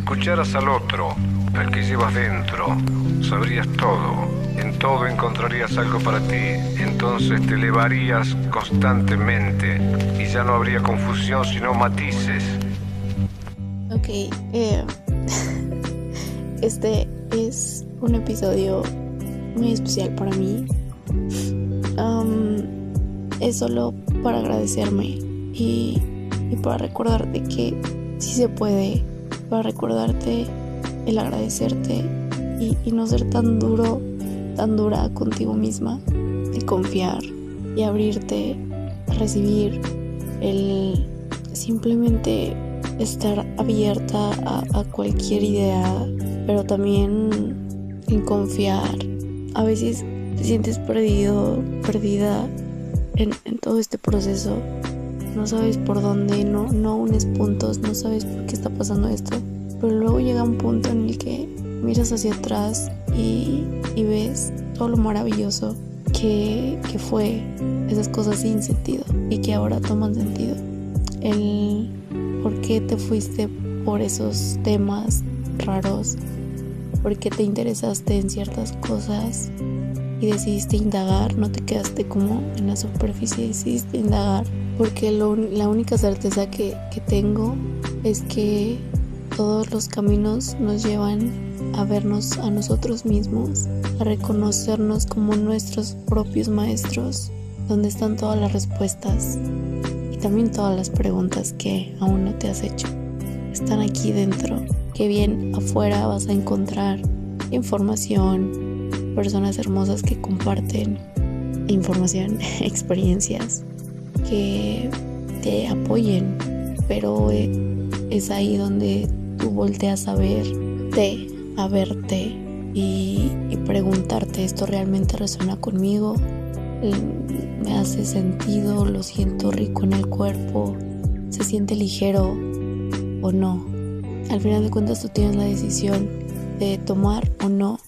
escucharas al otro, al que llevas dentro, sabrías todo. En todo encontrarías algo para ti. Entonces te elevarías constantemente y ya no habría confusión sino matices. Ok, eh, este es un episodio muy especial para mí. es solo para agradecerme y, y para recordarte que sí se puede, para recordarte el agradecerte y, no ser tan duro, tan dura contigo misma, el confiar y abrirte a recibir, el simplemente estar abierta a, cualquier idea, pero también en confiar. A veces te sientes perdido, perdida en, todo este proceso. No sabes por dónde, no, no unes puntos, no sabes por qué está pasando esto. Pero luego llega un punto en el que miras hacia atrás y, ves todo lo maravilloso que, que, fue esas cosas sin sentido y que ahora toman sentido. El por qué te fuiste por esos temas raros, por qué te interesaste en ciertas cosas y decidiste indagar, no te quedaste como en la superficie, decidiste indagar, porque la única certeza que, que tengo es que todos los caminos nos llevan a vernos a nosotros mismos, a reconocernos como nuestros propios maestros, donde están todas las respuestas también todas las preguntas que aún no te has hecho. Están aquí dentro. Qué bien afuera vas a encontrar información, personas hermosas que comparten información, experiencias, que te apoyen, pero eh, es ahí donde tú volteas a verte, a verte y, y preguntarte, ¿esto realmente resuena conmigo? me hace sentido, lo siento rico en el cuerpo, se siente ligero o no. Al final de cuentas tú tienes la decisión de tomar o no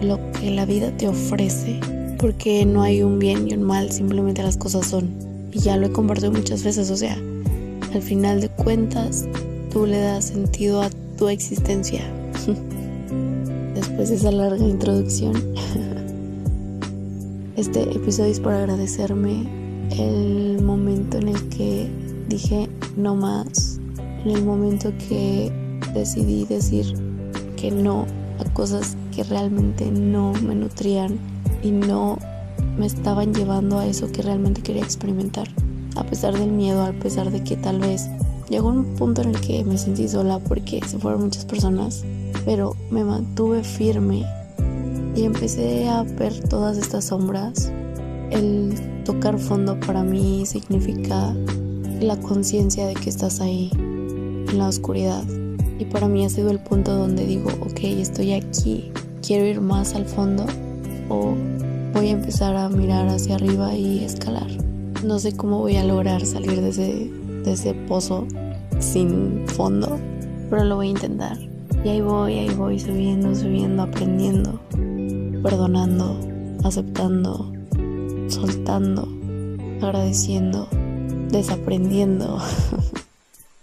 lo que la vida te ofrece, porque no hay un bien y un mal, simplemente las cosas son. Y ya lo he compartido muchas veces, o sea, al final de cuentas tú le das sentido a tu existencia. Después de esa larga introducción. Este episodio es para agradecerme el momento en el que dije no más, en el momento que decidí decir que no a cosas que realmente no me nutrían y no me estaban llevando a eso que realmente quería experimentar. A pesar del miedo, a pesar de que tal vez llegó un punto en el que me sentí sola porque se fueron muchas personas, pero me mantuve firme y empecé a ver todas estas sombras. El tocar fondo para mí significa la conciencia de que estás ahí, en la oscuridad. Y para mí ha sido el punto donde digo, ok, estoy aquí, quiero ir más al fondo empezar a mirar hacia arriba y escalar. No sé cómo voy a lograr salir de ese, de ese pozo sin fondo, pero lo voy a intentar. Y ahí voy, ahí voy subiendo, subiendo, aprendiendo perdonando, aceptando, soltando, agradeciendo, desaprendiendo,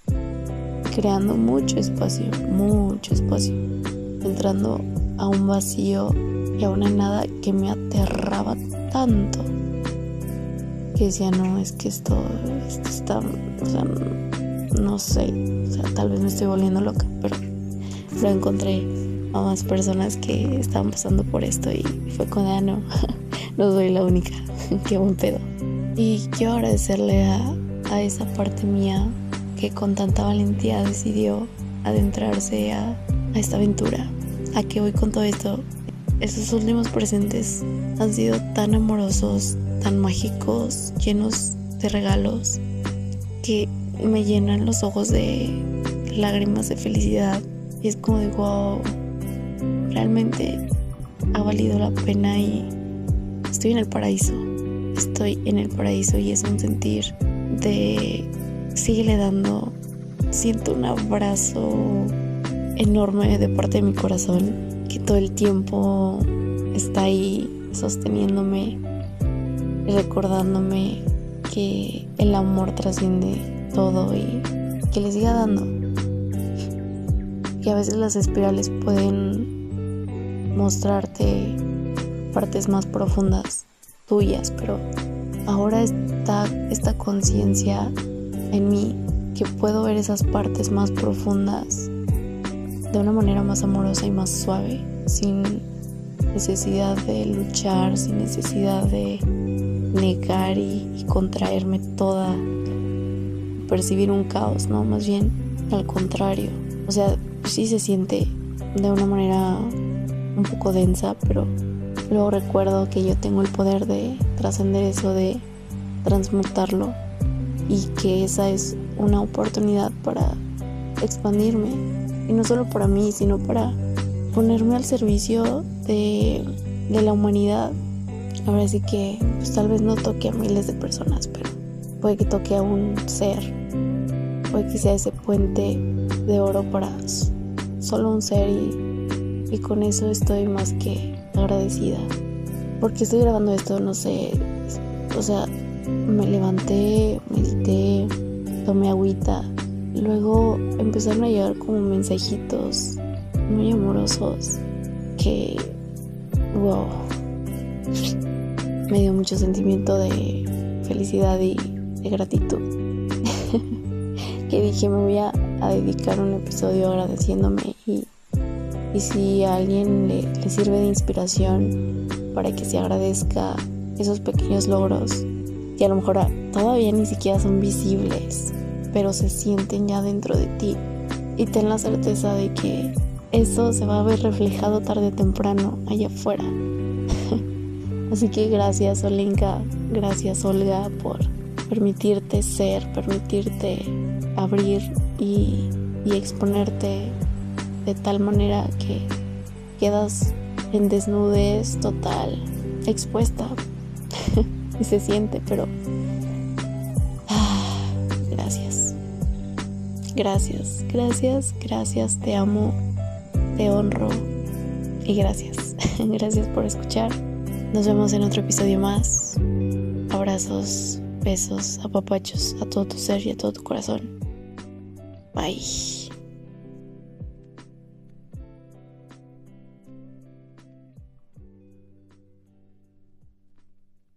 creando mucho espacio, mucho espacio, entrando a un vacío y a una nada que me aterraba tanto que decía, no, es que esto, esto está, o sea, no sé, o sea, tal vez me estoy volviendo loca, pero lo encontré a más personas que estaban pasando por esto y fue con, ah, no, no soy la única, qué buen pedo. Y quiero agradecerle a, a esa parte mía que con tanta valentía decidió adentrarse a, a esta aventura. ¿A qué voy con todo esto? Estos últimos presentes han sido tan amorosos, tan mágicos, llenos de regalos, que me llenan los ojos de lágrimas de felicidad. Y es como de wow, realmente ha valido la pena y estoy en el paraíso. Estoy en el paraíso y es un sentir de síguele dando. Siento un abrazo enorme de parte de mi corazón que todo el tiempo está ahí sosteniéndome y recordándome que el amor trasciende todo y que le siga dando. Que a veces las espirales pueden mostrarte partes más profundas tuyas, pero ahora está esta conciencia en mí que puedo ver esas partes más profundas de una manera más amorosa y más suave, sin necesidad de luchar, sin necesidad de negar y, contraerme toda, percibir un caos, ¿no? Más bien al contrario. O sea, sí se siente de una manera un poco densa, pero luego recuerdo que yo tengo el poder de trascender eso, de transmutarlo y que esa es una oportunidad para expandirme. Y no solo para mí, sino para ponerme al servicio de, la humanidad. Ahora sí que pues, tal vez no toque a miles de personas, pero puede que toque a un ser. Puede que sea ese puente de oro para solo un ser y, y con eso estoy más que agradecida. Porque estoy grabando esto, no sé, o sea, me levanté, medité, tomé agüita. Luego empezaron a llegar como mensajitos muy amorosos que, wow, me dio mucho sentimiento de felicidad y de gratitud. que dije, me voy a, dedicar un episodio agradeciéndome y, y si a alguien le, le sirve de inspiración para que se agradezca esos pequeños logros que a lo mejor todavía ni siquiera son visibles, pero se sienten ya dentro de ti. Y ten la certeza de que eso se va a ver reflejado tarde o temprano allá afuera. Así que gracias Olenka, gracias Olga por permitirte ser, permitirte abrir y, y exponerte de tal manera que quedas en desnudez total, expuesta y se siente, pero gracias. Gracias, gracias, gracias, te amo, te honro y gracias. gracias por escuchar. Nos vemos en otro episodio más. Abrazos, besos, apapachos a todo tu ser y a todo tu corazón. Bye.